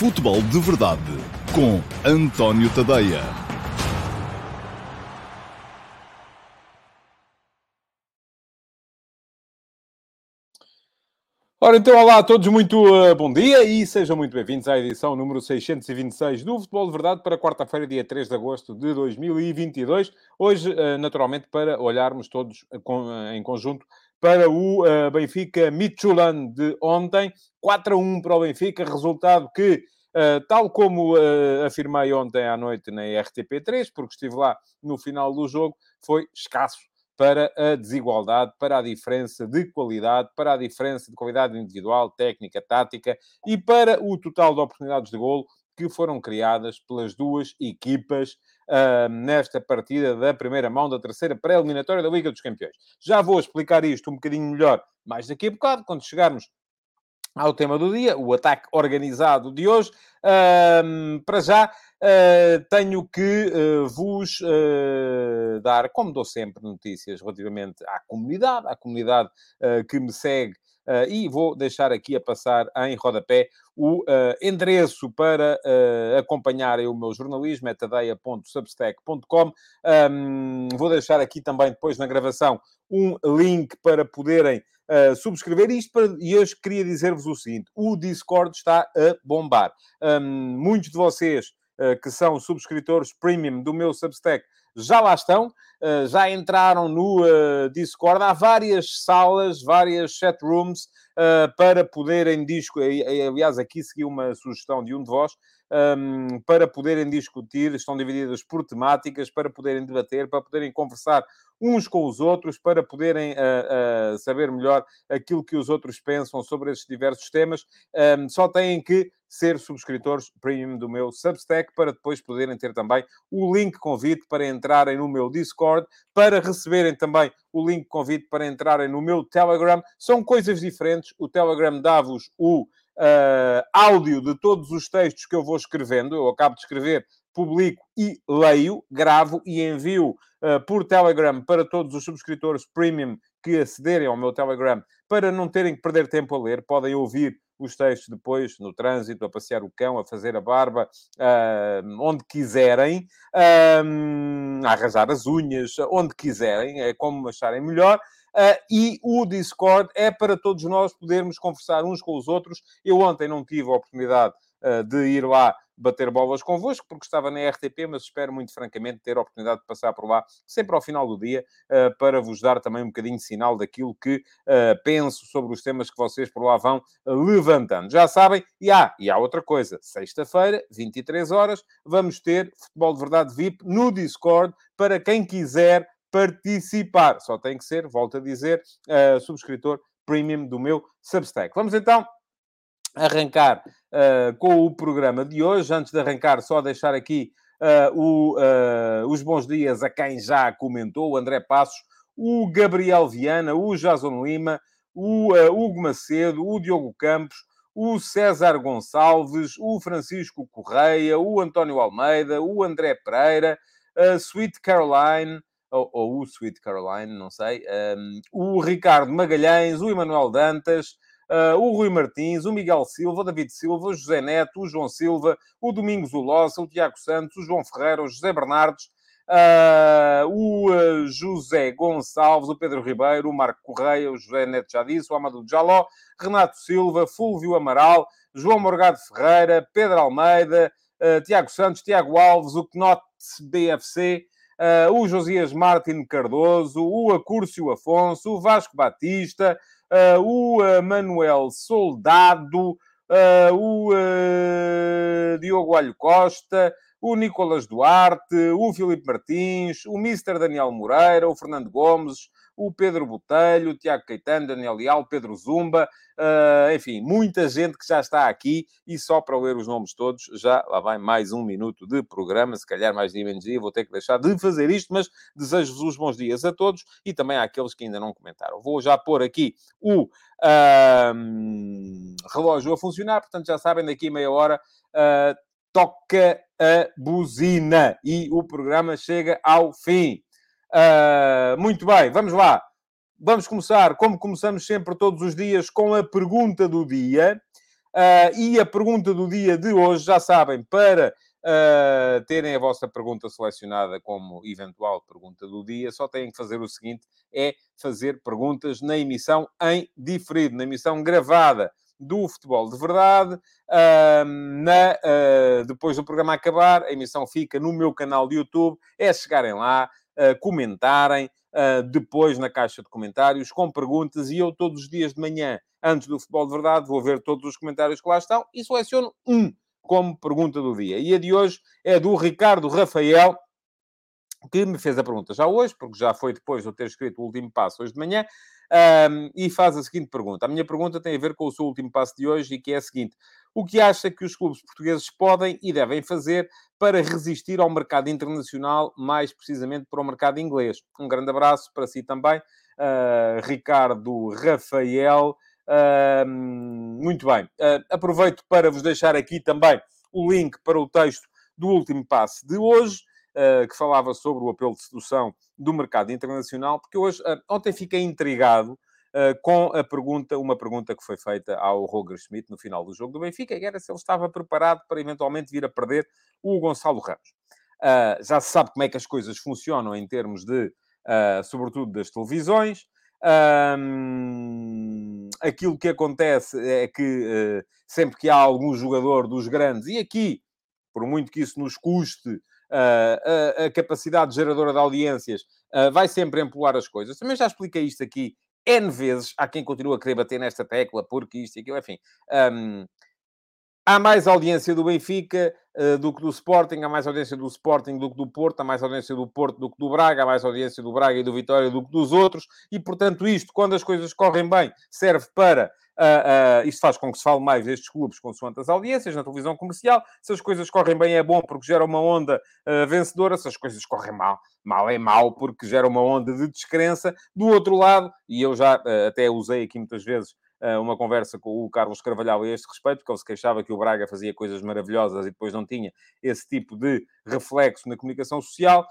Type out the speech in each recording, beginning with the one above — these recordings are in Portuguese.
Futebol de Verdade com António Tadeia. Ora, então, olá a todos, muito uh, bom dia e sejam muito bem-vindos à edição número 626 do Futebol de Verdade para quarta-feira, dia 3 de agosto de 2022. Hoje, uh, naturalmente, para olharmos todos uh, com, em conjunto para o Benfica Midtjylland de ontem. 4 a 1 para o Benfica, resultado que Uh, tal como uh, afirmei ontem à noite na RTP3, porque estive lá no final do jogo, foi escasso para a desigualdade, para a diferença de qualidade, para a diferença de qualidade individual, técnica, tática e para o total de oportunidades de golo que foram criadas pelas duas equipas uh, nesta partida da primeira mão da terceira pré-eliminatória da Liga dos Campeões. Já vou explicar isto um bocadinho melhor mais daqui a bocado, quando chegarmos ao tema do dia, o ataque organizado de hoje. Para já, uh, tenho que uh, vos uh, dar, como dou sempre, notícias relativamente à comunidade, à comunidade que me segue. E vou deixar aqui a passar em rodapé o endereço para acompanharem o meu jornalismo, é tadeia.substack.com. Um, vou deixar aqui também, depois na gravação, um link para poderem uh, subscrever isto. Para, e eu queria dizer-vos o seguinte: o Discord está a bombar. Um, muitos de vocês uh, que são subscritores premium do meu Substack já lá estão, uh, já entraram no Discord. Há várias salas, várias chat rooms para poderem discutir. Aliás, aqui segui uma sugestão de um de vós um, para poderem discutir, estão divididas por temáticas, para poderem debater, para poderem conversar uns com os outros, para poderem uh, uh, saber melhor aquilo que os outros pensam sobre esses diversos temas. Um, só têm que ser subscritores premium do meu Substack para depois poderem ter também o link convite para entrarem no meu Discord, para receberem também o link convite para entrarem no meu Telegram. São coisas diferentes. O Telegram dá-vos o uh, áudio de todos os textos que eu vou escrevendo. Eu acabo de escrever, publico e leio, gravo e envio uh, por Telegram para todos os subscritores premium que acederem ao meu Telegram para não terem que perder tempo a ler. Podem ouvir os textos depois no trânsito, a passear o cão, a fazer a barba, uh, onde quiserem, uh, a arranjar as unhas, onde quiserem, é como acharem melhor. Uh, e o Discord é para todos nós podermos conversar uns com os outros. Eu ontem não tive a oportunidade de ir lá bater bolas convosco, porque estava na RTP, mas espero muito francamente ter a oportunidade de passar por lá, sempre ao final do dia, uh, para vos dar também um bocadinho de sinal daquilo que penso sobre os temas que vocês por lá vão levantando. Já sabem, e há, e há outra coisa, sexta-feira, 23 horas, vamos ter Futebol de Verdade VIP no Discord, para quem quiser participar. Só tem que ser, volto a dizer, subscritor premium do meu Substack. Vamos então arrancar uh, com o programa de hoje. Antes de arrancar, só deixar aqui uh, o, uh, os bons dias a quem já comentou, o André Passos, o Gabriel Viana, o Jason Lima, o Hugo Macedo, o Diogo Campos, o César Gonçalves, o Francisco Correia, o António Almeida, o André Pereira, a Sweet Caroline, ou, ou o Sweet Caroline, não sei, um, o Ricardo Magalhães, o Emanuel Dantas, uh, o Rui Martins, o Miguel Silva, o David Silva, o José Neto, o João Silva, o Domingos Ulossa, o Tiago Santos, o João Ferreira, o José Bernardes, Uh, o uh, José Gonçalves, o Pedro Ribeiro, o Marco Correia, o José Neto já disse, o Amadou Jaló, Renato Silva, Fulvio Amaral, João Morgado Ferreira, Pedro Almeida, uh, Tiago Santos, Tiago Alves, o Knot BFC, uh, o Josias Martin Cardoso, o Acúrcio Afonso, o Vasco Batista, o uh, Manuel Soldado, o Diogo Alho Costa, o Nicolas Duarte, o Filipe Martins, o Mister Daniel Moreira, o Fernando Gomes, o Pedro Botelho, o Tiago Caetano, Daniel Leal, Pedro Zumba, uh, enfim, muita gente que já está aqui e só para ler os nomes todos, já lá vai mais um minuto de programa, se calhar mais dia menos dia, vou ter que deixar de fazer isto, mas desejo-vos os bons dias a todos e também àqueles que ainda não comentaram. Vou já pôr aqui o uh, relógio a funcionar, portanto já sabem, daqui a meia hora uh, toca a buzina e o programa chega ao fim. Uh, muito bem, vamos lá. Vamos começar, como começamos sempre todos os dias, com a pergunta do dia. Uh, e a pergunta do dia de hoje, já sabem, para uh, terem a vossa pergunta selecionada como eventual pergunta do dia, só têm que fazer o seguinte: é fazer perguntas na emissão em diferido, na emissão gravada do Futebol de Verdade. Uh, na, uh, depois do programa acabar, a emissão fica no meu canal de YouTube. É chegarem lá, comentarem, depois na caixa de comentários, com perguntas. E eu, todos os dias de manhã, antes do Futebol de Verdade, vou ver todos os comentários que lá estão e seleciono um como pergunta do dia. E a de hoje é do Ricardo Rafael, que me fez a pergunta já hoje, porque já foi depois de eu ter escrito o último passo hoje de manhã, um, e faz a seguinte pergunta. A minha pergunta tem a ver com o seu último passo de hoje, e que é a seguinte: o que acha que os clubes portugueses podem e devem fazer para resistir ao mercado internacional, mais precisamente para o mercado inglês? Um grande abraço para si também, uh, Ricardo Rafael. Uh, muito bem. Uh, aproveito para vos deixar aqui também o link para o texto do último passo de hoje, uh, que falava sobre o apelo de sedução do mercado internacional, porque hoje, ontem fiquei intrigado com a pergunta, uma pergunta que foi feita ao Roger Schmidt no final do jogo do Benfica, que era se ele estava preparado para eventualmente vir a perder o Gonçalo Ramos. já se sabe como é que as coisas funcionam em termos de, sobretudo, das televisões. Um, aquilo que acontece é que uh, sempre que há algum jogador dos grandes, e aqui, por muito que isso nos custe uh, a, a, capacidade geradora de audiências, uh, vai sempre empolar as coisas. Também já expliquei isto aqui N vezes. Há quem continua a querer bater nesta tecla, porque isto e aquilo, enfim. Um, Há mais audiência do Benfica uh, do que do Sporting, há mais audiência do Sporting do que do Porto, há mais audiência do Porto do que do Braga, há mais audiência do Braga e do Vitória do que dos outros, e portanto isto, quando as coisas correm bem, serve para... Uh, uh, isto faz com que se fale mais destes clubes consoante as audiências na televisão comercial. Se as coisas correm bem é bom porque gera uma onda vencedora. Se as coisas correm mal, mal é mal porque gera uma onda de descrença. Do outro lado, e eu já até usei aqui muitas vezes uma conversa com o Carlos Carvalhal a este respeito, porque ele se queixava que o Braga fazia coisas maravilhosas e depois não tinha esse tipo de reflexo na comunicação social.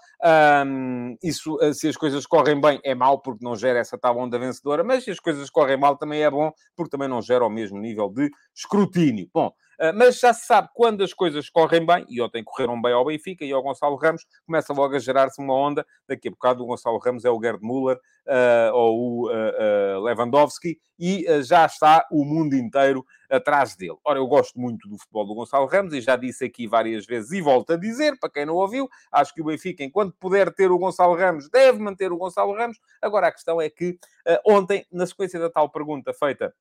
Um, isso, eh, se as coisas correm bem, é mau porque não gera essa tal onda vencedora, mas se as coisas correm mal, também é bom porque também não gera o mesmo nível de escrutínio. Bom, mas já se sabe quando as coisas correm bem, e ontem correram bem ao Benfica e ao Gonçalo Ramos, começa logo a gerar-se uma onda. Daqui a bocado o Gonçalo Ramos é o Gerd Müller uh, ou o uh, Lewandowski, e já está o mundo inteiro atrás dele. Ora, eu gosto muito do futebol do Gonçalo Ramos e já disse aqui várias vezes e volto a dizer, para quem não ouviu, acho que o Benfica, enquanto puder ter o Gonçalo Ramos, deve manter o Gonçalo Ramos. Agora, a questão é que ontem, na sequência da tal pergunta feita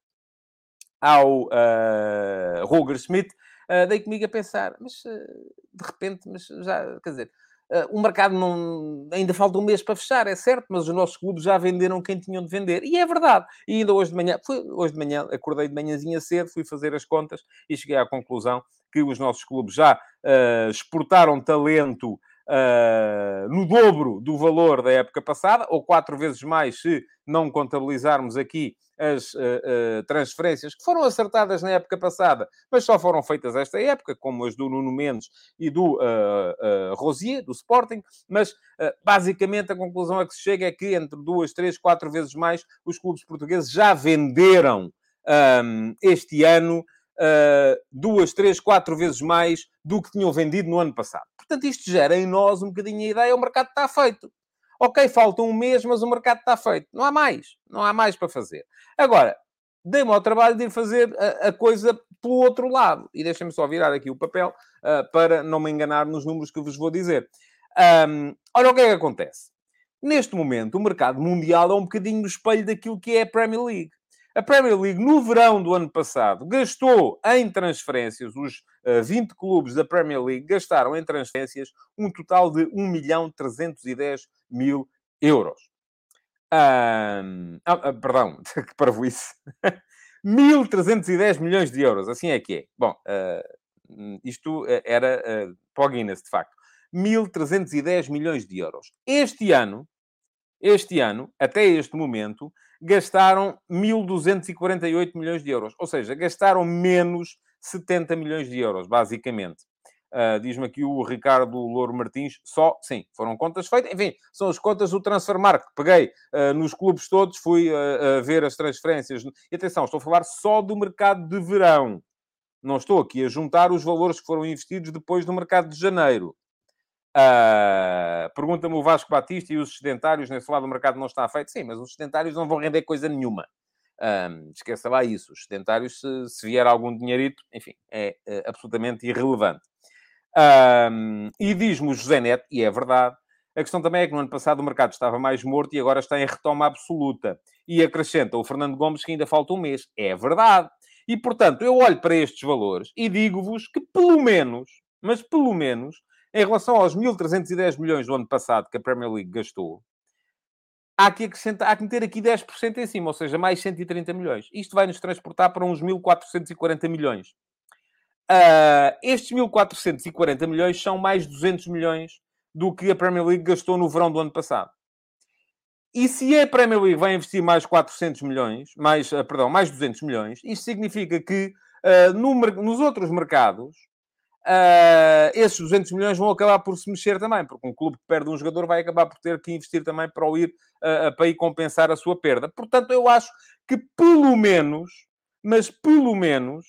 ao uh, Roger Schmidt, uh, dei comigo a pensar, mas uh, de repente, mas já, quer dizer, o mercado não... ainda falta um mês para fechar, é certo, mas os nossos clubes já venderam quem tinham de vender. E é verdade. E ainda hoje de manhã, foi, hoje de manhã, acordei de manhãzinha cedo, fui fazer as contas e cheguei à conclusão que os nossos clubes já exportaram talento uh, no dobro do valor da época passada, ou quatro vezes mais se não contabilizarmos aqui as uh, uh, transferências que foram acertadas na época passada, mas só foram feitas esta época, como as do Nuno Mendes e do uh, Rosier, do Sporting, mas basicamente a conclusão a que se chega é que entre duas, três, quatro vezes mais os clubes portugueses já venderam um, este ano duas, três, quatro vezes mais do que tinham vendido no ano passado. Portanto, isto gera em nós um bocadinho a ideia, o mercado está feito. Ok, falta um mês, mas o mercado está feito. Não há mais. Não há mais para fazer. Agora, dei-me ao trabalho de ir fazer a, a coisa pelo outro lado. E deixem-me só virar aqui o papel uh, para não me enganar nos números que vos vou dizer. Um, o que é que acontece? Neste momento, o mercado mundial é um bocadinho o espelho daquilo que é a Premier League. A Premier League, no verão do ano passado, gastou em transferências, os uh, 20 clubes da Premier League gastaram em transferências um total de 1 milhão 310 mil euros. Um, ah, perdão, que parvoíce. 1.310 milhões de euros, assim é que é. Bom, uh, isto era uh, para o Guinness, de facto. 1.310 milhões de euros. Este ano, este ano, até este momento, gastaram 1.248 milhões de euros. Ou seja, gastaram menos 70 milhões de euros, basicamente. Uh, Diz-me aqui o Ricardo Louro Martins, só, sim, foram contas feitas. Enfim, são as contas do Transfermarkt. Peguei uh, nos clubes todos, fui uh, ver as transferências. E atenção, estou a falar só do mercado de verão. não estou aqui a juntar os valores que foram investidos depois do mercado de janeiro. Uh, Pergunta-me o Vasco Batista e os sedentários nesse lado do mercado não está feito. Sim, mas os sedentários não vão render coisa nenhuma. Um, esqueça lá isso. Os sedentários, se, se vier algum dinheirito, enfim, é, é absolutamente irrelevante. Um, e diz-me o José Neto, e é verdade, a questão também é que no ano passado o mercado estava mais morto e agora está em retoma absoluta. E acrescenta o Fernando Gomes que ainda falta um mês. É verdade. E, portanto, eu olho para estes valores e digo-vos que, pelo menos, mas pelo menos, em relação aos 1.310 milhões do ano passado que a Premier League gastou, há que, acrescentar, há que meter aqui 10% em cima, ou seja, mais 130 milhões. Isto vai nos transportar para uns 1.440 milhões. Uh, estes 1.440 milhões são mais 200 milhões do que a Premier League gastou no verão do ano passado. E se a Premier League vai investir mais 400 milhões, mais, uh, perdão, mais 200 milhões, isto significa que uh, no, nos outros mercados, uh, esses 200 milhões vão acabar por se mexer também, porque um clube que perde um jogador vai acabar por ter que investir também para, ir, para ir compensar a sua perda. Portanto, eu acho que pelo menos, mas pelo menos,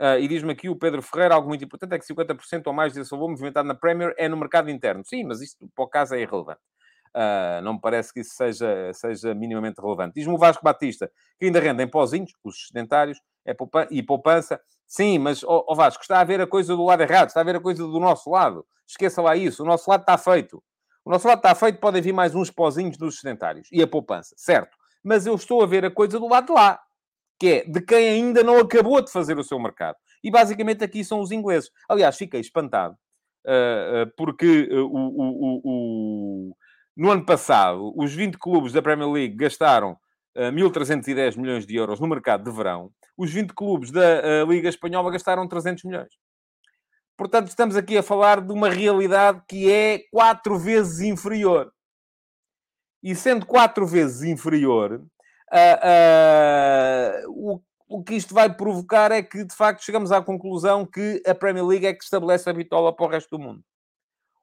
Uh, e diz-me aqui o Pedro Ferreira, algo muito importante é que 50% ou mais desse valor movimentado na Premier é no mercado interno. Sim, mas isto para o caso é irrelevante. Uh, não me parece que isso seja, seja minimamente relevante. Diz-me o Vasco Batista que ainda rendem pozinhos, os sedentários é poupança, e poupança. Sim, mas, ó oh, oh Vasco, está a ver a coisa do lado errado, está a ver a coisa do nosso lado. Esqueça lá isso, o nosso lado está feito. O nosso lado está feito, podem vir mais uns pozinhos dos sedentários e a poupança, certo? Mas eu estou a ver a coisa do lado de lá que é de quem ainda não acabou de fazer o seu mercado. E basicamente aqui são os ingleses. Aliás, fiquei espantado, uh, uh, porque uh, o, o, o, no ano passado, os 20 clubes da Premier League gastaram 1.310 milhões de euros no mercado de verão. Os 20 clubes da Liga Espanhola gastaram 300 milhões. Portanto, estamos aqui a falar de uma realidade que é quatro vezes inferior. E sendo quatro vezes inferior, Uh, uh, o, o que isto vai provocar é que, de facto, chegamos à conclusão que a Premier League é que estabelece a bitola para o resto do mundo.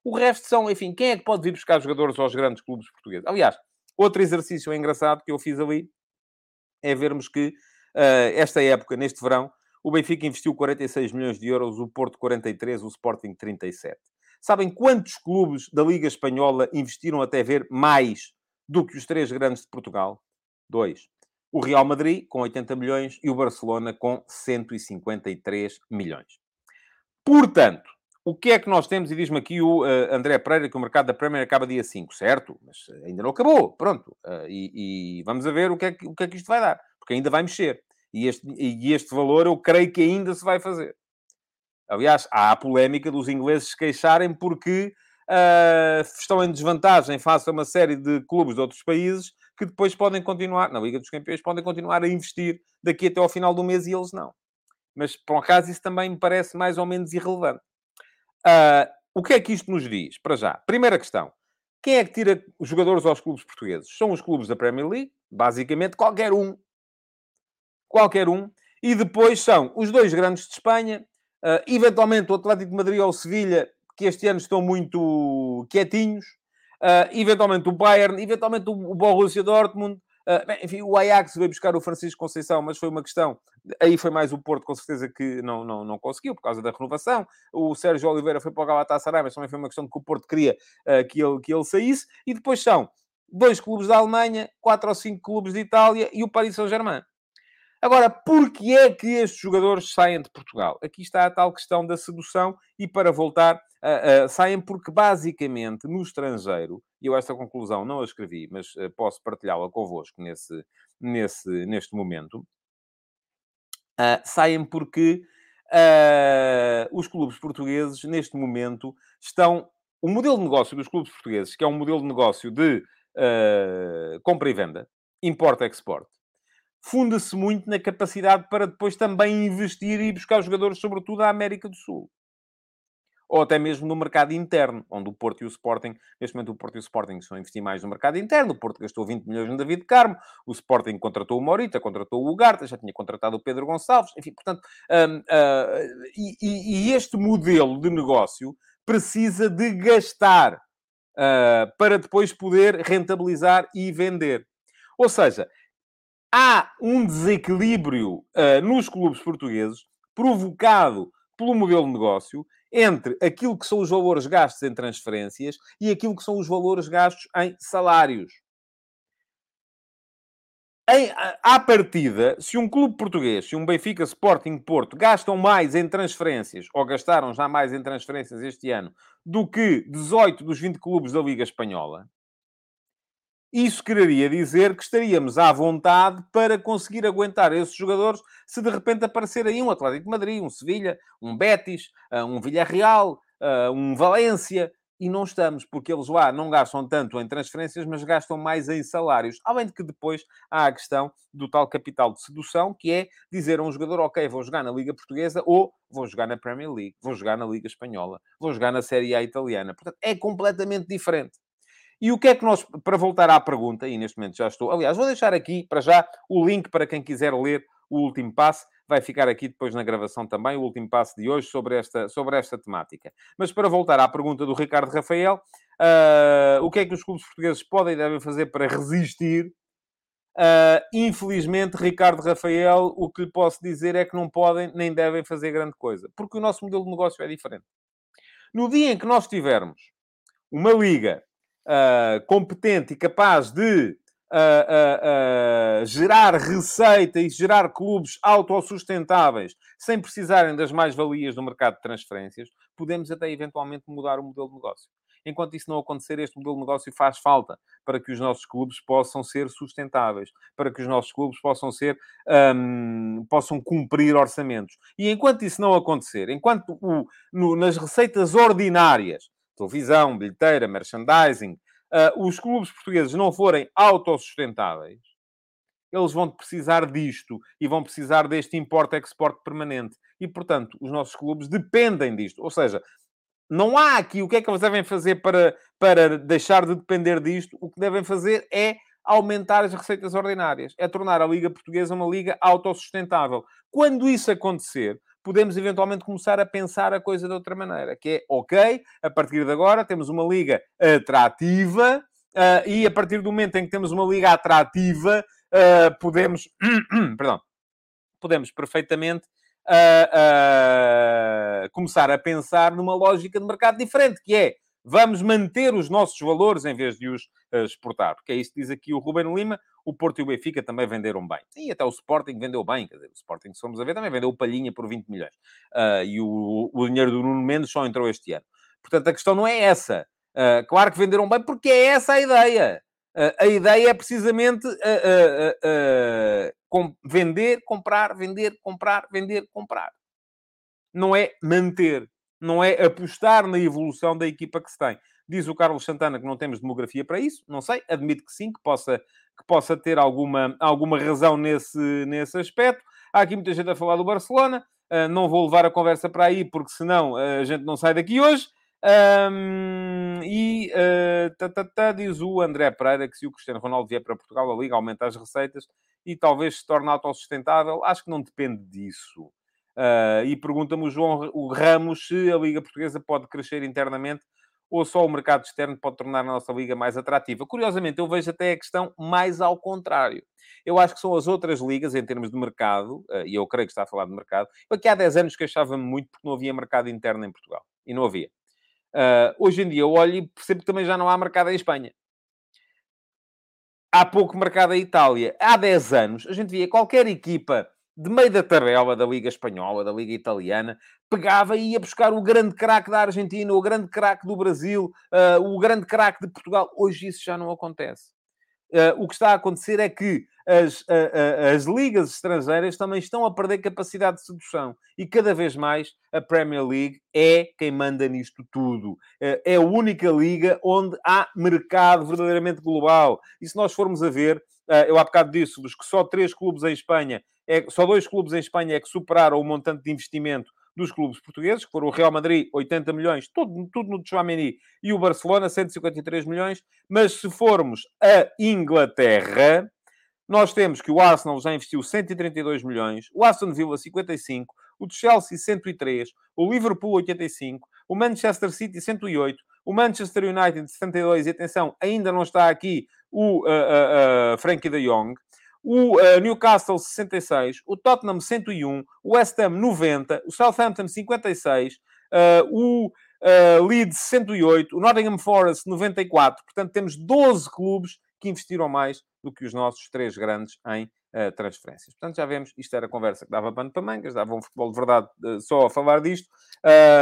O resto são, enfim, quem é que pode vir buscar jogadores aos grandes clubes portugueses? Aliás, outro exercício engraçado que eu fiz ali é vermos que esta época, neste verão, o Benfica investiu 46 milhões de euros, o Porto 43, o Sporting 37. Sabem quantos clubes da Liga Espanhola investiram até ver mais do que os três grandes de Portugal? Dois. O Real Madrid com 80 milhões e o Barcelona com 153 milhões. Portanto, o que é que nós temos? E diz-me aqui o uh, André Pereira que o mercado da Premier acaba dia 5, certo? Mas ainda não acabou, pronto. Uh, e, e, vamos a ver o que, é que, o que é que isto vai dar, porque ainda vai mexer. E este, e este valor eu creio que ainda se vai fazer. Aliás, há a polémica dos ingleses se queixarem porque uh, estão em desvantagem face a uma série de clubes de outros países que depois podem continuar, na Liga dos Campeões, podem continuar a investir daqui até ao final do mês e eles não. Mas, por um acaso, isso também me parece mais ou menos irrelevante. Uh, o que é que isto nos diz? Para já, primeira questão. Quem é que tira os jogadores aos clubes portugueses? São os clubes da Premier League, basicamente qualquer um. Qualquer um. E depois são os dois grandes de Espanha, uh, eventualmente o Atlético de Madrid ou o Sevilha, que este ano estão muito quietinhos, Uh, eventualmente o Bayern, eventualmente o Borussia Dortmund. Uh, bem, enfim, o Ajax veio buscar o Francisco Conceição, mas foi uma questão. Aí foi mais o Porto, com certeza, que não, não, não conseguiu, por causa da renovação. O Sérgio Oliveira foi para o Galatasaray, mas também foi uma questão que o Porto queria uh, que, ele, que ele saísse. E depois são dois clubes da Alemanha, quatro ou cinco clubes de Itália e o Paris Saint-Germain. Agora, porquê é que estes jogadores saem de Portugal? Aqui está a tal questão da sedução e para voltar, uh, uh, saem porque basicamente no estrangeiro, e eu esta conclusão não a escrevi, mas uh, posso partilhá-la convosco nesse, nesse, neste momento, saem porque os clubes portugueses neste momento estão... O modelo de negócio dos clubes portugueses, que é um modelo de negócio de compra e venda, import-export, funda-se muito na capacidade para depois também investir e buscar jogadores, sobretudo, à América do Sul. Ou até mesmo no mercado interno, onde o Porto e o Sporting, neste momento o Porto e o Sporting estão a investir mais no mercado interno. O Porto gastou 20 milhões no David Carmo, o Sporting contratou o Morita, contratou o Ugarte, já tinha contratado o Pedro Gonçalves, enfim, portanto, uh, e, e, este modelo de negócio precisa de gastar uh, para depois poder rentabilizar e vender. Ou seja, há um desequilíbrio uh, nos clubes portugueses provocado pelo modelo de negócio entre aquilo que são os valores gastos em transferências e aquilo que são os valores gastos em salários. Em, à partida, se um clube português, se um Benfica Sporting Porto gastam mais em transferências, ou gastaram já mais em transferências este ano, do que 18 dos 20 clubes da Liga Espanhola, isso quereria dizer que estaríamos à vontade para conseguir aguentar esses jogadores se de repente aparecer aí um Atlético de Madrid, um Sevilha, um Betis, ah, um Villarreal, ah, um Valência. E não estamos, porque eles lá não gastam tanto em transferências, mas gastam mais em salários. Além de que depois há a questão do tal capital de sedução, que é dizer a um jogador, ok, vou jogar na Liga Portuguesa ou vou jogar na Premier League, vou jogar na Liga Espanhola, vou jogar na Série A Italiana. Portanto, é completamente diferente. E o que é que nós, para voltar à pergunta, e neste momento já estou, aliás, vou deixar aqui para já o link para quem quiser ler o último passo, vai ficar aqui depois na gravação também, o último passo de hoje sobre esta, sobre esta temática. Mas para voltar à pergunta do Ricardo Rafael, uh, o que é que os clubes portugueses podem e devem fazer para resistir? Uh, infelizmente, Ricardo Rafael, o que lhe posso dizer é que não podem nem devem fazer grande coisa, porque o nosso modelo de negócio é diferente. No dia em que nós tivermos uma liga uh, competente e capaz de uh, uh, gerar receita e gerar clubes autossustentáveis sem precisarem das mais-valias do mercado de transferências, podemos até eventualmente mudar o modelo de negócio. Enquanto isso não acontecer, este modelo de negócio faz falta para que os nossos clubes possam ser sustentáveis, para que os nossos clubes possam ser, um, possam cumprir orçamentos. E enquanto isso não acontecer, enquanto o, no, nas receitas ordinárias televisão, bilheteira, merchandising, uh, os clubes portugueses não forem autossustentáveis, eles vão precisar disto e vão precisar deste import-export permanente. E, portanto, os nossos clubes dependem disto. Ou seja, não há aqui o que é que eles devem fazer para, para deixar de depender disto. O que devem fazer é aumentar as receitas ordinárias, é tornar a Liga Portuguesa uma liga autossustentável. Quando isso acontecer, podemos eventualmente começar a pensar a coisa de outra maneira, que é, ok, a partir de agora temos uma liga atrativa uh, e a partir do momento em que temos uma liga atrativa, uh, podemos, perdão, podemos perfeitamente uh, começar a pensar numa lógica de mercado diferente, que é, vamos manter os nossos valores em vez de os exportar, porque é isso que diz aqui o Ruben Lima, o Porto e o Benfica também venderam bem. E até o Sporting vendeu bem, quer dizer, o Sporting, se formos a ver, também vendeu o Palhinha por 20 milhões. Uh, e o, o dinheiro do Nuno Mendes só entrou este ano. Portanto, a questão não é essa. Uh, claro que venderam bem, porque é essa a ideia. Uh, a ideia é precisamente com vender, comprar, vender, comprar, vender, comprar. Não é manter. Não é apostar na evolução da equipa que se tem. Diz o Carlos Santana que não temos demografia para isso. Não sei, admito que sim, que possa, que possa ter alguma, alguma razão nesse, nesse aspecto. Há aqui muita gente a falar do Barcelona. Uh, não vou levar a conversa para aí, porque senão uh, a gente não sai daqui hoje. Um, e uh, tá, tá, tá, diz o André Pereira que se o Cristiano Ronaldo vier para Portugal, a Liga aumenta as receitas e talvez se torne autossustentável. Acho que não depende disso. Uh, e pergunta-me o João o Ramos se a Liga Portuguesa pode crescer internamente ou só o mercado externo pode tornar a nossa liga mais atrativa? Curiosamente, eu vejo até a questão mais ao contrário. Eu acho que são as outras ligas, em termos de mercado, eh, e eu creio que está a falar de mercado, aqui há 10 anos queixava-me muito porque não havia mercado interno em Portugal. E não havia. Uh, hoje em dia eu olho e percebo que também já não há mercado em Espanha. Há pouco mercado em Itália. Há 10 anos a gente via qualquer equipa de meio da tabela da Liga Espanhola, da Liga Italiana, pegava e ia buscar o grande craque da Argentina, o grande craque do Brasil, uh, o grande craque de Portugal. Hoje isso já não acontece. Uh, o que está a acontecer é que as, uh, as ligas estrangeiras também estão a perder capacidade de sedução. E cada vez mais a Premier League é quem manda nisto tudo. é a única liga onde há mercado verdadeiramente global. E se nós formos a ver, eu há bocado disse-vos que só três clubes em Espanha é, só dois clubes em Espanha é que superaram o montante de investimento dos clubes portugueses, que foram o Real Madrid, 80 milhões, tudo, tudo no Tchouameni, e o Barcelona, 153 milhões. Mas se formos a Inglaterra, nós temos que o Arsenal já investiu 132 milhões, o Aston Villa 55, o Chelsea 103, o Liverpool 85, o Manchester City 108, o Manchester United 72, e atenção, ainda não está aqui o uh, uh, uh, Frankie de Jong, o uh, Newcastle 66, o Tottenham 101, o West Ham 90, o Southampton 56, uh, o Leeds 108, o Nottingham Forest 94. Portanto, temos 12 clubes que investiram mais do que os nossos três grandes em transferências. Portanto, já vemos, isto era conversa que dava pano para mangas, dava um futebol de verdade uh, só a falar disto.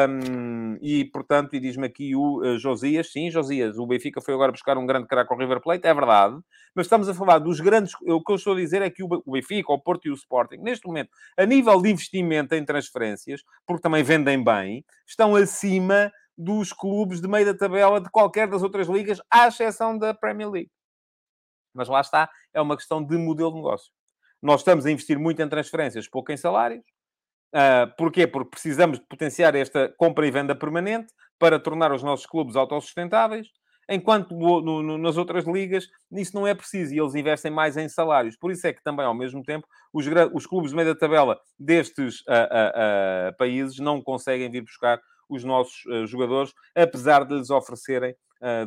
Um, e, portanto, e diz-me aqui o uh, Josias, sim, Josias, o Benfica foi agora buscar um grande craque ao River Plate, é verdade, mas estamos a falar dos grandes, o que eu estou a dizer é que o Benfica, o Porto e o Sporting, neste momento, a nível de investimento em transferências, porque também vendem bem, estão acima dos clubes de meio da tabela de qualquer das outras ligas, à exceção da Premier League. Mas lá está, é uma questão de modelo de negócio. Nós estamos a investir muito em transferências, pouco em salários. Uh, porquê? Porque precisamos de potenciar esta compra e venda permanente para tornar os nossos clubes autossustentáveis, enquanto no, no, nas outras ligas isso não é preciso e eles investem mais em salários. Por isso é que também, ao mesmo tempo, os, os clubes de meio da tabela destes uh, uh, países não conseguem vir buscar os nossos jogadores, apesar de lhes oferecerem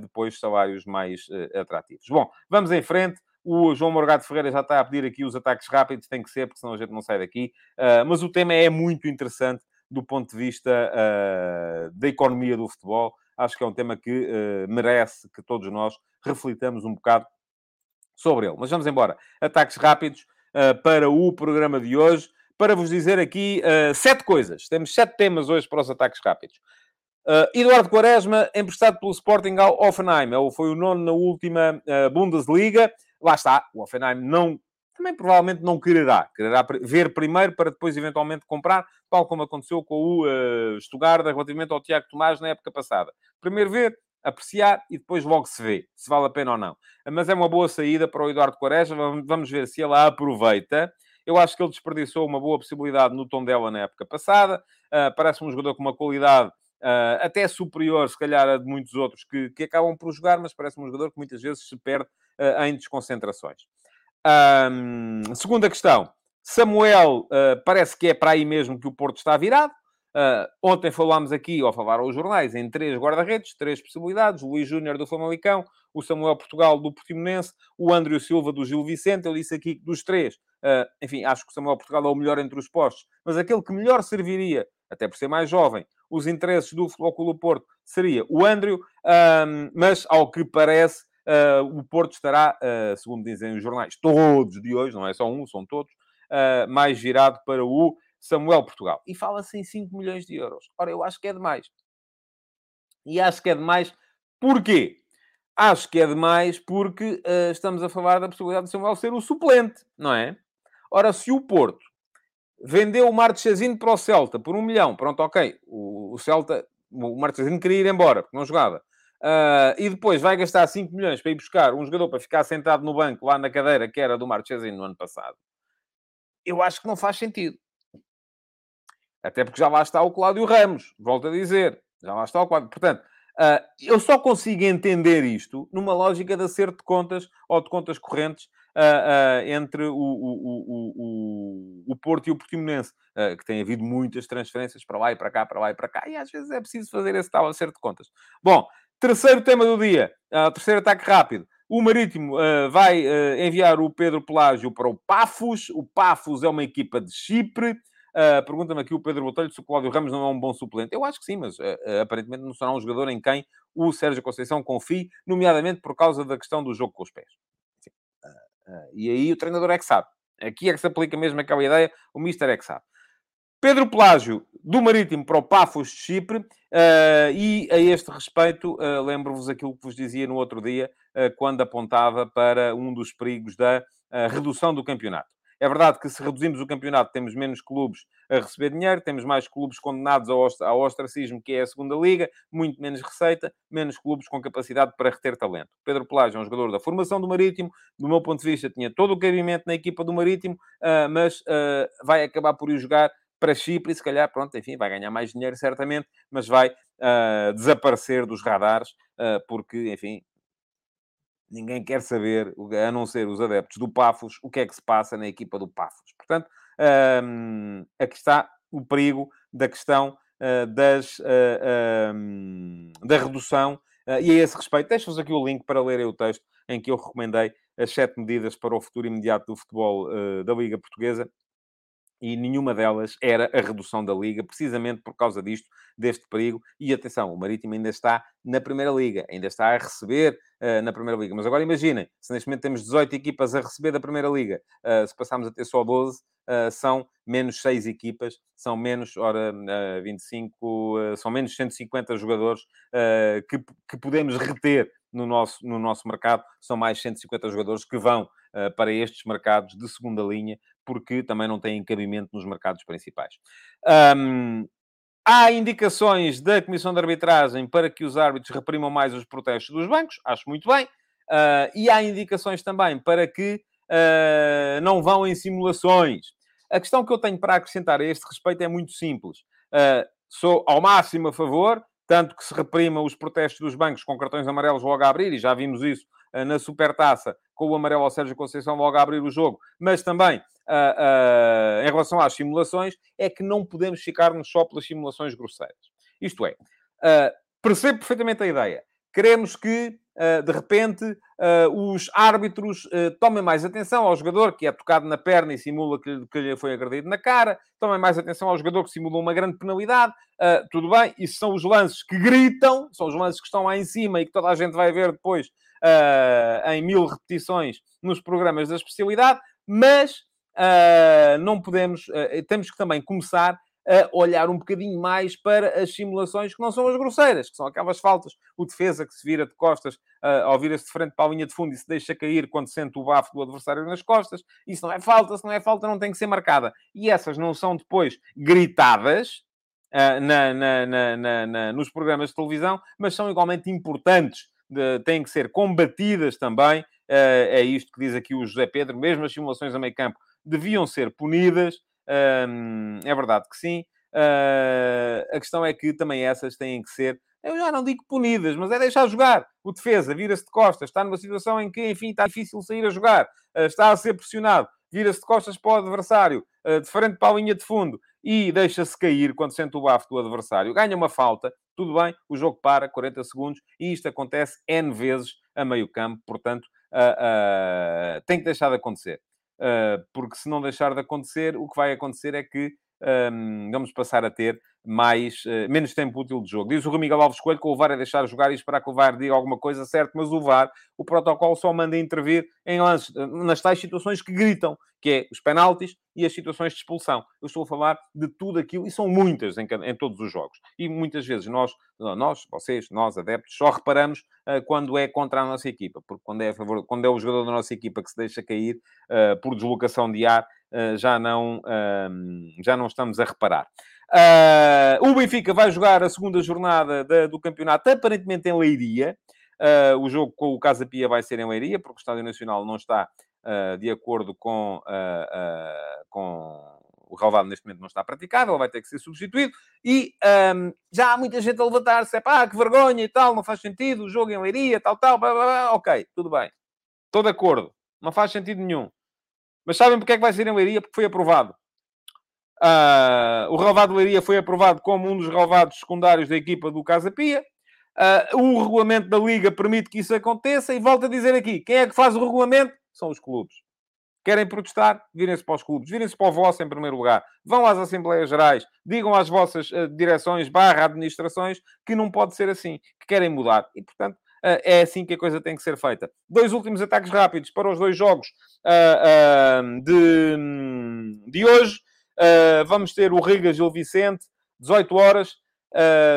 depois salários mais atrativos. Bom, vamos em frente. O João Morgado Ferreira já está a pedir aqui os ataques rápidos, tem que ser, porque senão a gente não sai daqui. Uh, mas o tema é muito interessante do ponto de vista uh, da economia do futebol. Acho que é um tema que uh, merece que todos nós reflitamos um bocado sobre ele. Mas vamos embora. Ataques rápidos para o programa de hoje. Para vos dizer aqui sete coisas. Temos sete temas hoje para os ataques rápidos. Uh, Eduardo Quaresma, emprestado pelo Sporting ao Offenheim. Ele foi o nono na última uh, Bundesliga. Lá está, o Offenheim não, também provavelmente não quererá. Quererá ver primeiro para depois eventualmente comprar, tal como aconteceu com o uh, Stuttgart relativamente ao Tiago Tomás na época passada. Primeiro ver, apreciar e depois logo se vê se vale a pena ou não. Mas é uma boa saída para o Eduardo Quaresma. Vamos ver se ele a aproveita. Eu acho que ele desperdiçou uma boa possibilidade no tom dela na época passada. Uh, parece um jogador com uma qualidade uh, até superior, se calhar, a de muitos outros que, que acabam por jogar, mas parece um jogador que muitas vezes se perde uh, em desconcentrações. Um, segunda questão. Samuel uh, parece que é para aí mesmo que o Porto está virado. Uh, ontem falámos aqui, ou falaram os jornais, em três guarda-redes, três possibilidades. O Luís Júnior do Famalicão, o Samuel Portugal do Portimonense, o André Silva do Gil Vicente. Eu disse aqui que dos três, uh, enfim, acho que o Samuel Portugal é o melhor entre os postos. Mas aquele que melhor serviria, até por ser mais jovem, os interesses do Futebol Clube Porto seria o Andrew, um, mas ao que parece, uh, o Porto estará, uh, segundo dizem os jornais, todos de hoje, não é só um, são todos, uh, mais virado para o Samuel Portugal. E fala-se em 5 milhões de euros. Ora, eu acho que é demais. E acho que é demais porquê? Acho que é demais porque estamos a falar da possibilidade de Samuel ser o suplente, não é? Ora, se o Porto vendeu o Marchesino para o Celta por um milhão. Pronto, ok. O, o Celta, o Marchesino queria ir embora, porque não jogava. Uh, e depois vai gastar 5 milhões para ir buscar um jogador para ficar sentado no banco lá na cadeira que era do Marchesino no ano passado. Eu acho que não faz sentido. Até porque já lá está o Cláudio Ramos, volto a dizer. Já lá está o Cláudio. Portanto, uh, eu só consigo entender isto numa lógica de acerto de contas ou de contas correntes uh, uh, entre o, o, o, o, Porto e o Portimonense, uh, que tem havido muitas transferências para lá e para cá, para lá e para cá, e às vezes é preciso fazer esse tal acerto de contas. Bom, terceiro tema do dia, terceiro ataque rápido. O Marítimo uh, vai uh, enviar o Pedro Pelágio para o Pafos. O Pafos é uma equipa de Chipre. Uh, Pergunta-me aqui o Pedro Botelho se o Cláudio Ramos não é um bom suplente. Eu acho que sim, mas aparentemente não será um jogador em quem o Sérgio Conceição confie, nomeadamente por causa da questão do jogo com os pés. Ah, e aí o treinador é que sabe. Aqui é que se aplica mesmo aquela ideia, o Mister é que sabe. Pedro Pelágio, do Marítimo para o Pafos de Chipre, uh, e a este respeito, uh, lembro-vos aquilo que vos dizia no outro dia, uh, quando apontava para um dos perigos da redução do campeonato. É verdade que se reduzimos o campeonato, temos menos clubes a receber dinheiro, temos mais clubes condenados ao ostracismo, que é a segunda liga, muito menos receita, menos clubes com capacidade para reter talento. Pedro Pelágio é um jogador da formação do Marítimo, do meu ponto de vista, tinha todo o cabimento na equipa do Marítimo, ah, mas ah, vai acabar por ir jogar para Chipre e se calhar, pronto, enfim, vai ganhar mais dinheiro certamente, mas vai uh, desaparecer dos radares, porque, enfim, ninguém quer saber, a não ser os adeptos do Pafos, o que é que se passa na equipa do Pafos. Portanto, um, aqui está o perigo da questão uh, das, uh, da redução Uh, e a esse respeito, deixo-vos aqui o link para lerem o texto em que eu recomendei as sete medidas para o futuro imediato do futebol da Liga Portuguesa e nenhuma delas era a redução da liga, precisamente por causa disto, deste perigo. E atenção, o Marítimo ainda está na Primeira Liga, ainda está a receber uh, na Primeira Liga. Mas agora imaginem, se neste momento temos 18 equipas a receber da Primeira Liga, uh, se passarmos a ter só 12, uh, eh, são menos 6 equipas, são menos, ora, 25, são menos 150 jogadores que, que podemos reter no nosso, no nosso mercado, são mais 150 jogadores que vão para estes mercados de segunda linha, porque também não têm cabimento nos mercados principais. Um, há indicações da Comissão de Arbitragem para que os árbitros reprimam mais os protestos dos bancos, acho muito bem. Uh, e há indicações também para que uh, não vão em simulações. A questão que eu tenho para acrescentar a este respeito é muito simples. Uh, sou ao máximo a favor, tanto que se reprima os protestos dos bancos com cartões amarelos logo a abrir, e já vimos isso na Supertaça, com o amarelo ao Sérgio Conceição logo a abrir o jogo, mas também uh, uh, em relação às simulações, é que não podemos ficar-nos só pelas simulações grosseiras. Isto é, uh, percebo perfeitamente a ideia. Queremos que, de repente, os árbitros tomem mais atenção ao jogador que é tocado na perna e simula que, que lhe foi agredido na cara, tomem mais atenção ao jogador que simulou uma grande penalidade. tudo bem, isso são os lances que gritam, são os lances que estão lá em cima e que toda a gente vai ver depois em mil repetições nos programas da especialidade, mas uh, não podemos, uh, temos que também começar a olhar um bocadinho mais para as simulações que não são as grosseiras, que são aquelas faltas. O defesa que se vira de costas uh, ao vira-se de frente para a linha de fundo e se deixa cair quando sente o bafo do adversário nas costas. Isso não é falta, se não é falta não tem que ser marcada. E essas não são depois gritadas uh, na, na, na, nos programas de televisão, mas são igualmente importantes. De, têm que ser combatidas também. Uh, é isto que diz aqui o José Pedro. Mesmo as simulações a meio campo deviam ser punidas. é verdade que sim. Uh, a questão é que também essas têm que ser, eu já não digo punidas, mas é deixar jogar. O defesa vira-se de costas, está numa situação em que, enfim, está difícil sair a jogar, uh, está a ser pressionado, vira-se de costas para o adversário, uh, de frente para a linha de fundo e deixa-se cair quando sente o bafo do adversário. Ganha uma falta, tudo bem, o jogo para 40 segundos e isto acontece N vezes a meio campo, portanto, tem que deixar de acontecer. Ah, porque se não deixar de acontecer, o que vai acontecer é que um, vamos passar a ter mais, uh, menos tempo útil de jogo. Diz o Miguel Alves Coelho que o VAR é deixar jogar e esperar que o VAR diga alguma coisa, certo, mas o VAR, o protocolo só manda intervir em lances, nas tais situações que gritam, que é os penaltis e as situações de expulsão. Eu estou a falar de tudo aquilo, e são muitas em, em todos os jogos. E muitas vezes nós, nós, vocês, nós, adeptos, só reparamos uh, quando é contra a nossa equipa, porque quando é, a favor, quando é o jogador da nossa equipa que se deixa cair uh, por deslocação de ar, já, não, já não estamos a reparar. o Benfica vai jogar a segunda jornada da, do campeonato, aparentemente em Leiria. o jogo com o Casa Pia vai ser em Leiria, porque o Estádio Nacional não está uh, de acordo com, com o relevado neste momento não está praticado, ele vai ter que ser substituído, e um, já há muita gente a levantar-se, é pá, que vergonha e tal, não faz sentido, o jogo em Leiria, tal, tal, blá, blá, blá. ok, tudo bem, estou de acordo, não faz sentido nenhum. Mas sabem porque é que vai ser em Leiria? Porque foi aprovado. Uh, o relevado de Leiria foi aprovado como um dos relevados secundários da equipa do Casa Pia. Uh, o regulamento da Liga permite que isso aconteça e volto a dizer aqui, quem é que faz o regulamento? são os clubes. Querem protestar? Virem-se para os clubes. Virem-se para o vosso em primeiro lugar. Vão às Assembleias Gerais. Digam às vossas uh, direções barra administrações que não pode ser assim. Que querem mudar. E, portanto, é assim que a coisa tem que ser feita. Dois últimos ataques rápidos para os dois jogos uh, de, de hoje. vamos ter o Riga Gil Vicente, 18 horas.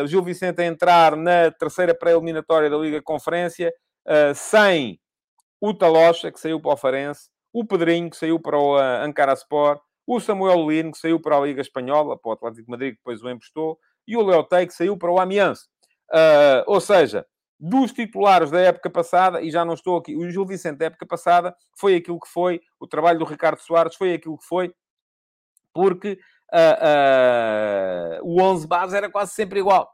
Gil Vicente a entrar na terceira pré-eliminatória da Liga Conferência, sem o Talocha, que saiu para o Farense, o Pedrinho, que saiu para o Ankara Sport, o Samuel Lino, que saiu para a Liga Espanhola, para o Atlético Madrid, que depois o emprestou, e o Leotei, que saiu para o Amiens. Uh, ou seja, dos titulares da época passada, e já não estou aqui, o Gil Vicente da época passada foi aquilo que foi, o trabalho do Ricardo Soares foi aquilo que foi, porque uh, uh, o 11 base era quase sempre igual.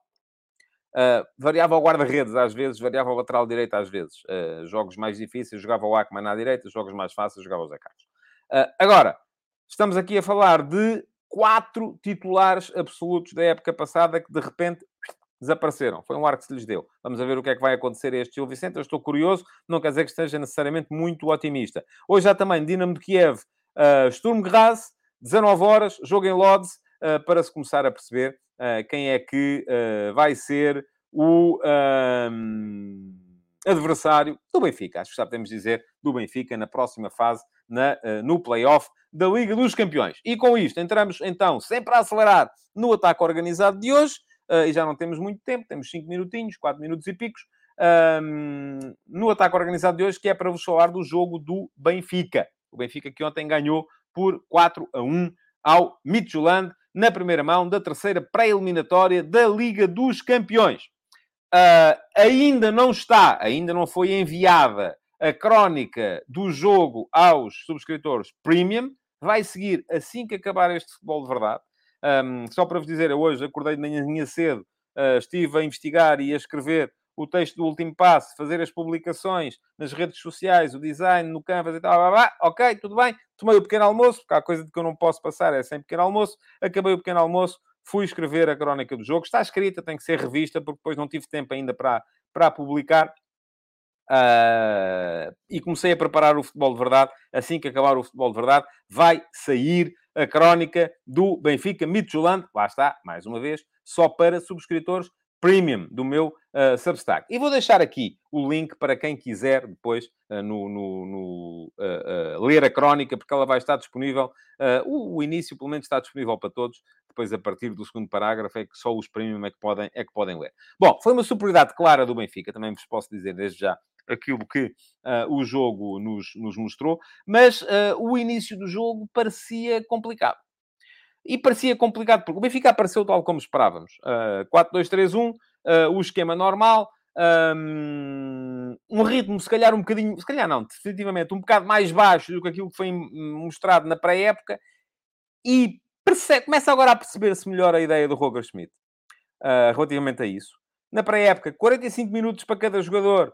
Uh, variava o guarda-redes às vezes, variava o lateral direito às vezes. Jogos mais difíceis jogava o Ackman na direita, jogos mais fáceis jogava o Zé Carlos. Agora, estamos aqui a falar de quatro titulares absolutos da época passada que de repente desapareceram. Foi um ar que se lhes deu. Vamos ver o que é que vai acontecer a este Gil Vicente. Eu estou curioso, não quer dizer que esteja necessariamente muito otimista. Hoje há também Dinamo de Kiev, uh, Sturm Graz, 19 horas, jogo em Lodz, uh, para se começar a perceber uh, quem é que vai ser o adversário do Benfica. Acho que já podemos dizer do Benfica na próxima fase, na, no play-off da Liga dos Campeões. E com isto, entramos então sempre a acelerar no ataque organizado de hoje uh, e já não temos muito tempo, temos 5 minutinhos, 4 minutos e picos, no ataque organizado de hoje, que é para vos falar do jogo do Benfica. O Benfica que ontem ganhou por 4 a 1 ao Midtjylland, na primeira mão da terceira pré-eliminatória da Liga dos Campeões. Uh, ainda não está, ainda não foi enviada a crónica do jogo aos subscritores Premium. Vai seguir assim que acabar este futebol de verdade. Um, só para vos dizer, eu hoje acordei de manhã cedo, uh, estive a investigar e a escrever o texto do último passo, fazer as publicações nas redes sociais, o design no Canvas e tal, blá, blá, ok, tudo bem. Tomei o pequeno almoço, porque há coisa de que eu não posso passar, é sem pequeno almoço. Acabei o pequeno almoço, fui escrever a crónica do jogo. Está escrita, tem que ser revista, porque depois não tive tempo ainda para, para publicar. Uh, e comecei a preparar o futebol de verdade. Assim que acabar o futebol de verdade, vai sair a crónica do Benfica Midtjylland. Lá está, mais uma vez, só para subscritores premium do meu uh, Substack. E vou deixar aqui o link para quem quiser depois uh, no, no, no uh, ler a crónica, porque ela vai estar disponível. O, o, início, pelo menos, está disponível para todos. Depois, a partir do segundo parágrafo, é que só os premium é que podem, é que podem ler. Bom, foi uma superioridade clara do Benfica, também vos posso dizer desde já aquilo que uh, o jogo nos, nos mostrou, mas uh, o início do jogo parecia complicado. E parecia complicado, porque o Benfica apareceu tal como esperávamos. Uh, 4-2-3-1, uh, o esquema normal, um, um, ritmo se calhar um bocadinho, se calhar não, definitivamente um bocado mais baixo do que aquilo que foi mostrado na pré-época, e começa agora a perceber-se melhor a ideia do Roger Schmidt relativamente a isso. Na pré-época, 45 minutos para cada jogador,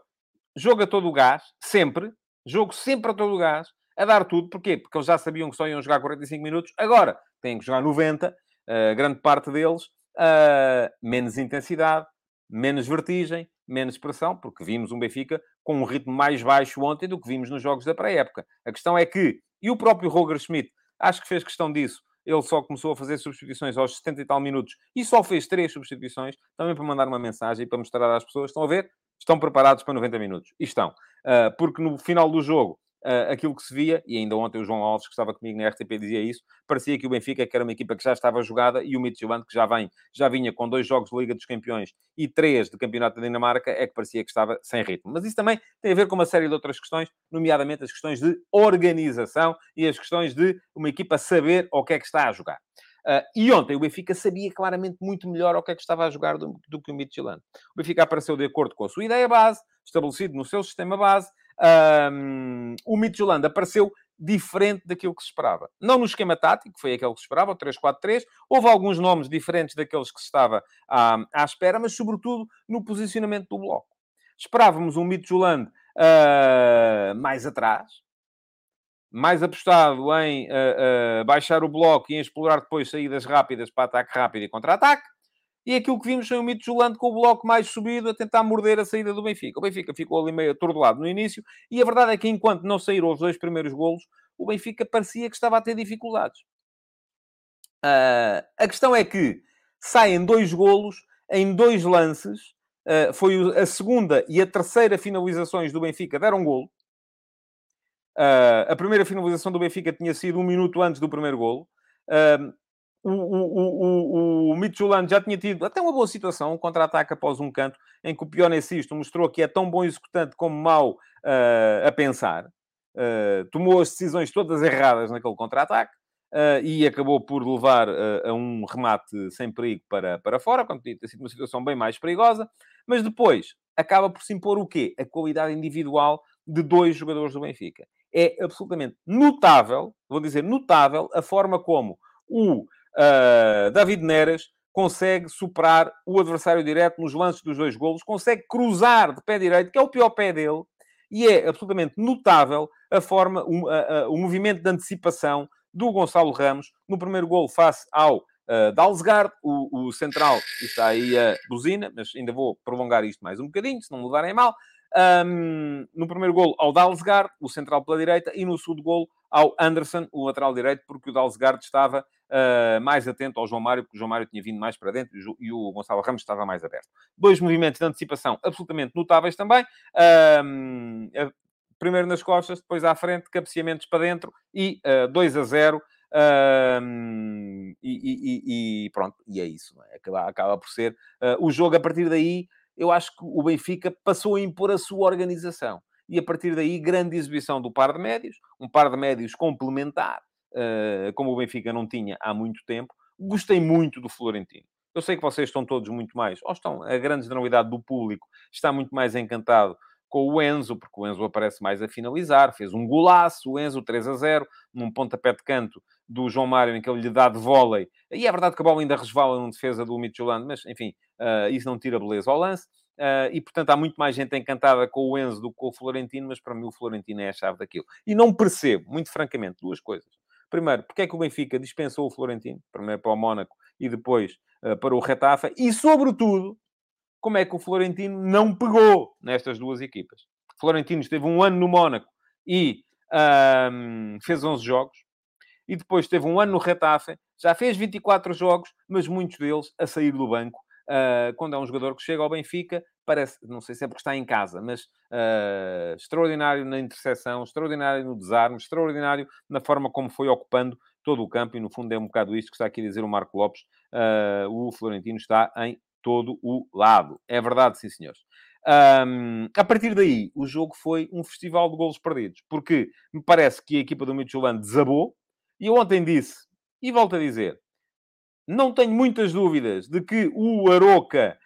jogo a todo o gás, sempre, jogo sempre a todo o gás, a dar tudo. Porquê? Porque eles já sabiam que só iam jogar 45 minutos, agora têm que jogar 90, uh, eh, grande parte deles, uh, menos intensidade, menos vertigem, menos pressão, porque vimos um Benfica com um ritmo mais baixo ontem do que vimos nos jogos da pré-época. A questão é que, e o próprio Roger Schmidt, acho que fez questão disso, ele só começou a fazer substituições aos 70 e tal minutos e só fez três substituições, também para mandar uma mensagem e para mostrar às pessoas, estão a ver? Estão preparados para 90 minutos. E estão. Uh, porque no final do jogo, uh, aquilo que se via, e ainda ontem o João Alves, que estava comigo na RTP, dizia isso, parecia que o Benfica, que era uma equipa que já estava jogada, e o Midtjylland, que já, vem, já vinha com dois jogos de Liga dos Campeões e três de Campeonato da Dinamarca, é que parecia que estava sem ritmo. Mas isso também tem a ver com uma série de outras questões, nomeadamente as questões de organização e as questões de uma equipa saber o que é que está a jogar. Uh, e ontem o Benfica sabia claramente muito melhor o que é que estava a jogar do, do que o Midtjylland. O Benfica apareceu de acordo com a sua ideia base, estabelecido no seu sistema base. Um, o Midtjylland apareceu diferente daquilo que se esperava. Não no esquema tático, foi aquele que se esperava, o 3-4-3. Houve alguns nomes diferentes daqueles que se estava à, à espera, mas sobretudo no posicionamento do bloco. Esperávamos um Midtjylland uh, mais atrás, mais apostado em uh, uh, baixar o bloco e em explorar depois saídas rápidas para ataque rápido e contra-ataque. E aquilo que vimos foi o Mito Julando com o bloco mais subido a tentar morder a saída do Benfica. O Benfica ficou ali meio atordoado no início e a verdade é que enquanto não saíram os dois primeiros golos, o Benfica parecia que estava a ter dificuldades. Uh, a questão é que saem dois golos em dois lances. Uh, foi a segunda e a terceira finalizações do Benfica deram golo. Uh, a primeira finalização do Benfica tinha sido um minuto antes do primeiro golo. Uh, o, o, o, o já tinha tido até uma boa situação, um contra-ataque após um canto, em que o Pionecisto mostrou que é tão bom executante como mau uh, a pensar. tomou as decisões todas erradas naquele contra-ataque. e acabou por levar a um remate sem perigo para, para fora, quando tinha sido uma situação bem mais perigosa. Mas depois acaba por se impor o quê? A qualidade individual de dois jogadores do Benfica é absolutamente notável, vou dizer notável, a forma como o uh, David Neres consegue superar o adversário direto nos lances dos dois golos, consegue cruzar de pé direito, que é o pior pé dele, e é absolutamente notável a forma, o, a, a, o movimento de antecipação do Gonçalo Ramos no primeiro golo face ao uh, Dalsgaard, o, o central, está aí a buzina, mas ainda vou prolongar isto mais um bocadinho, se não me levarem mal. Um, no primeiro golo ao Dalsgaard, o central pela direita, e no segundo golo ao Anderson, o lateral direito, porque o Dalsgaard estava uh, mais atento ao João Mário, porque o João Mário tinha vindo mais para dentro e o Gonçalo Ramos estava mais aberto. Dois movimentos de antecipação absolutamente notáveis também. Uh, primeiro nas costas, depois à frente, cabeceamentos para dentro e uh, 2 a 0. Uh, e, e, e, pronto, e é isso, é? Acaba, acaba, por ser uh, o jogo a partir daí. Eu acho que o Benfica passou a impor a sua organização e a partir daí, grande exibição do par de médios, um par de médios complementar, uh, como o Benfica não tinha há muito tempo. Gostei muito do Florentino. Eu sei que vocês estão todos muito mais, ou estão, a grande generalidade do público está muito mais encantado com o Enzo, porque o Enzo aparece mais a finalizar, fez um golaço, o Enzo 3 a 0, num pontapé de canto do João Mário, em que ele lhe dá de vôlei. E é verdade que a bola ainda resvala numa defesa do Mitchelland, mas, enfim, uh, isso não tira beleza ao lance. Uh, e, portanto, há muito mais gente encantada com o Enzo do que com o Florentino, mas para mim o Florentino é a chave daquilo. E não percebo, muito francamente, duas coisas. Primeiro, porque é que o Benfica dispensou o Florentino? Primeiro para o Mónaco e depois uh, para o Retafa. E, sobretudo, como é que o Florentino não pegou nestas duas equipas. O Florentino esteve um ano no Mónaco e um, fez 11 jogos. E depois teve um ano no Retafe, já fez 24 jogos, mas muitos deles a sair do banco. Uh, quando é um jogador que chega ao Benfica, parece, não sei se é porque está em casa, mas uh, extraordinário na interseção, extraordinário no desarme, extraordinário na forma como foi ocupando todo o campo, e no fundo é um bocado isto que está aqui a dizer o Marco Lopes. Uh, o Florentino está em todo o lado. É verdade, sim, senhores. Um, a partir daí, o jogo foi um festival de golos perdidos, porque me parece que a equipa do Midtjylland desabou, e eu ontem disse, e volto a dizer, não tenho muitas dúvidas de que o Aroca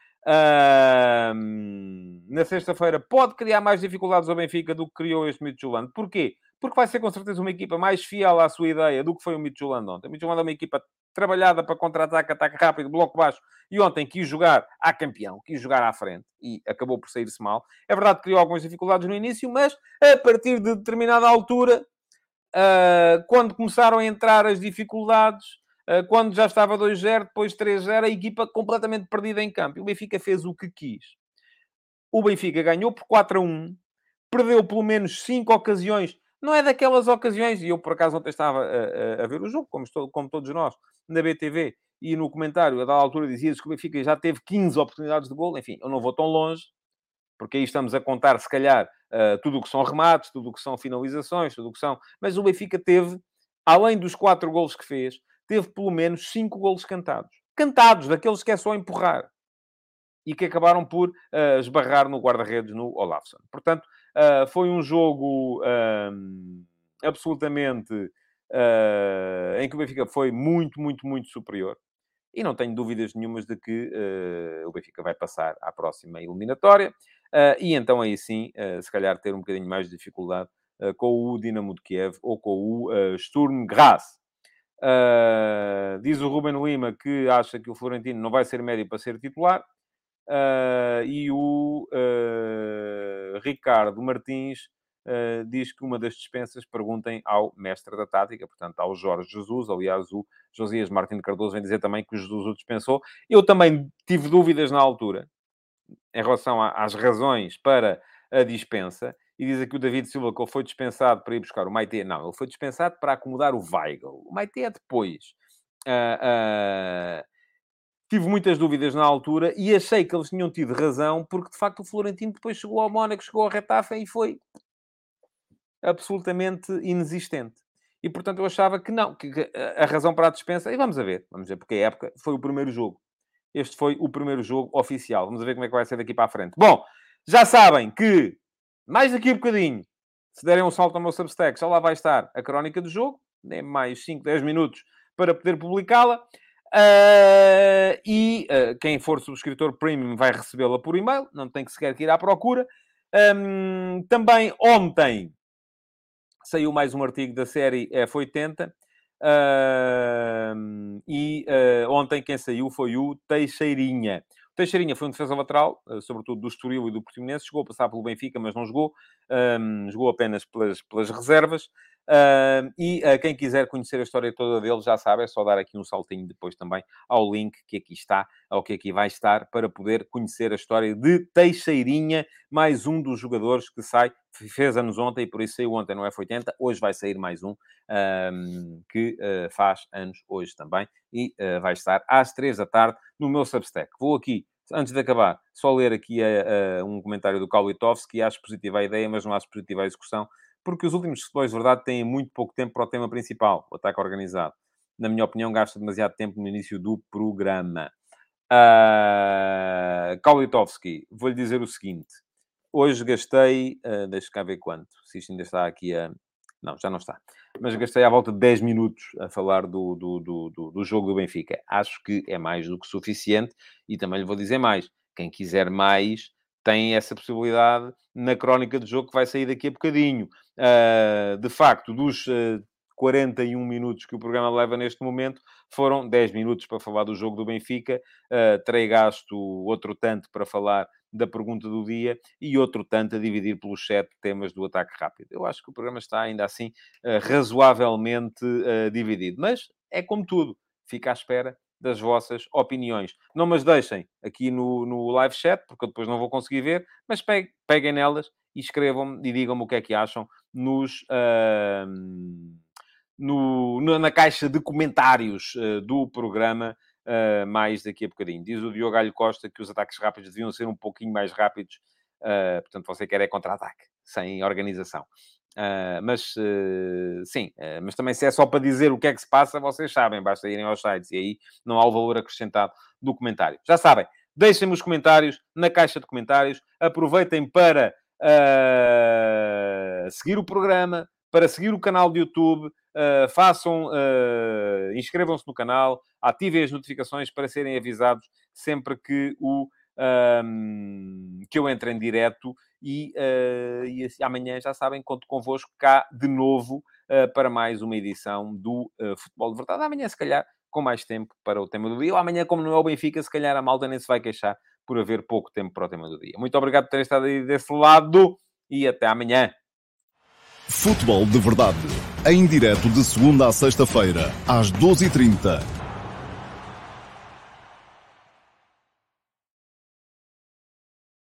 na sexta-feira pode criar mais dificuldades ao Benfica do que criou este Midtjylland. Porquê? Porque vai ser com certeza uma equipa mais fiel à sua ideia do que foi o Midtjylland ontem. O Midtjylland é uma equipa trabalhada para contra-ataque, ataque rápido, bloco baixo, e ontem quis jogar a campeão, quis jogar à frente, e acabou por sair-se mal. É verdade que criou algumas dificuldades no início, mas a partir de determinada altura, uh, quando começaram a entrar as dificuldades, uh, quando já estava 2-0, depois 3-0, a equipa completamente perdida em campo. E o Benfica fez o que quis. O Benfica ganhou por 4-1, perdeu pelo menos 5 ocasiões não é daquelas ocasiões, e eu por acaso ontem estava a, a, a ver o jogo, como, estou, como todos nós, na BTV, e no comentário, a dada altura, dizia-se que o Benfica já teve 15 oportunidades de gol. Enfim, eu não vou tão longe, porque aí estamos a contar, se calhar, uh, tudo o que são remates, tudo o que são finalizações, tudo o que são... Mas o Benfica teve, além dos quatro golos que fez, teve pelo menos cinco golos cantados. Cantados, daqueles que é só empurrar. E que acabaram por uh, esbarrar no guarda-redes, no Olafsson. Portanto, uh, foi um jogo absolutamente uh, em que o Benfica foi muito, muito, muito superior. E não tenho dúvidas nenhumas de que uh, o Benfica vai passar à próxima eliminatória. E então aí sim, se calhar ter um bocadinho mais de dificuldade com o Dinamo de Kiev ou com o Sturm Graz. diz o Ruben Lima que acha que o Florentino não vai ser médio para ser titular. e o Ricardo Martins uh, diz que uma das dispensas perguntem ao mestre da tática, portanto, ao Jorge Jesus. Aliás, o Josias Martins Cardoso vem dizer também que o Jesus o dispensou. Eu também tive dúvidas na altura em relação às razões para a dispensa. E diz aqui o David Silva que ele foi dispensado para ir buscar o Maite. Não, ele foi dispensado para acomodar o Weigl. O Maite é depois. Uh, tive muitas dúvidas na altura e achei que eles tinham tido razão, porque de facto o Florentino depois chegou ao Mónaco, chegou ao Retafa e foi absolutamente inexistente. E, portanto, eu achava que não, que a razão para a dispensa... E vamos ver, vamos ver, porque a época foi o primeiro jogo. Este foi o primeiro jogo oficial. Vamos ver como é que vai ser daqui para a frente. Bom, já sabem que, mais daqui a um bocadinho, se derem um salto ao meu Substack, já lá vai estar a crónica do jogo. Nem mais 5, 10 minutos para poder publicá-la. Uh, e uh, quem for subscritor premium vai recebê-la por e-mail, não tem que sequer que ir à procura. Um, também ontem saiu mais um artigo da série F80. Uh, e uh, ontem quem saiu foi o Teixeirinha. Teixeirinha foi um defesa lateral, sobretudo do Estoril e do Portimonense, chegou a passar pelo Benfica, mas não jogou, um, jogou apenas pelas, pelas reservas. Uh, e uh, quem quiser conhecer a história toda dele, já sabe, é só dar aqui um saltinho depois também ao link que aqui está, ao que aqui vai estar, para poder conhecer a história de Teixeirinha, mais um dos jogadores que sai, fez anos ontem e por isso saiu ontem no F80, hoje vai sair mais um, que uh, faz anos hoje também, e vai estar às três da tarde no meu Substack. Vou aqui antes de acabar, só ler aqui a, um comentário do Kaulitovski, acho positiva a ideia, mas não acho positiva a execução porque os últimos futebols, de verdade, têm muito pouco tempo para o tema principal, o ataque organizado. Na minha opinião, gasta demasiado tempo no início do programa. Uh, Kaulitovski, vou-lhe dizer o seguinte. Hoje gastei, uh, deixa cá ver quanto, se isto ainda está aqui a... Não, já não está. Mas gastei à volta de 10 minutos a falar do, do, do, do, jogo do Benfica. Acho que é mais do que suficiente e também lhe vou dizer mais. Quem quiser mais, tem essa possibilidade na crónica do jogo que vai sair daqui a bocadinho. Uh, de facto, dos uh, ah, 41 minutos que o programa leva neste momento, foram 10 minutos para falar do jogo do Benfica, uh, terei gasto outro tanto para falar da pergunta do dia e outro tanto a dividir pelos sete temas do ataque rápido. Eu acho que o programa está ainda assim uh, razoavelmente uh, dividido, mas é como tudo, fica à espera das vossas opiniões. Não mas deixem aqui no, no live chat, porque eu depois não vou conseguir ver, mas peguem, peguem nelas e escrevam-me e digam-me o que é que acham nos, uh, no, na caixa de comentários uh, do programa uh, mais daqui a bocadinho. Diz o Diogo Alho Costa que os ataques rápidos deviam ser um pouquinho mais rápidos, ah, portanto você quer é contra-ataque, sem organização. Uh, mas uh, sim, uh, mas também se é só para dizer o que é que se passa, vocês sabem, basta irem aos sites e aí não há o valor acrescentado do comentário. Já sabem, deixem-me os comentários na caixa de comentários, aproveitem para seguir o programa, para seguir o canal de YouTube, façam, inscrevam-se no canal, ativem as notificações para serem avisados sempre que o um, que eu entre em direto e, uh, e assim, amanhã, já sabem, conto convosco cá de novo uh, para mais uma edição do uh, Futebol de Verdade. Amanhã, se calhar, com mais tempo para o tema do dia. Ou amanhã, como não é o Benfica, se calhar a malta nem se vai queixar por haver pouco tempo para o tema do dia. Muito obrigado por terem estado aí desse lado e até amanhã. Futebol de Verdade, em direto de segunda a sexta-feira, às 12h30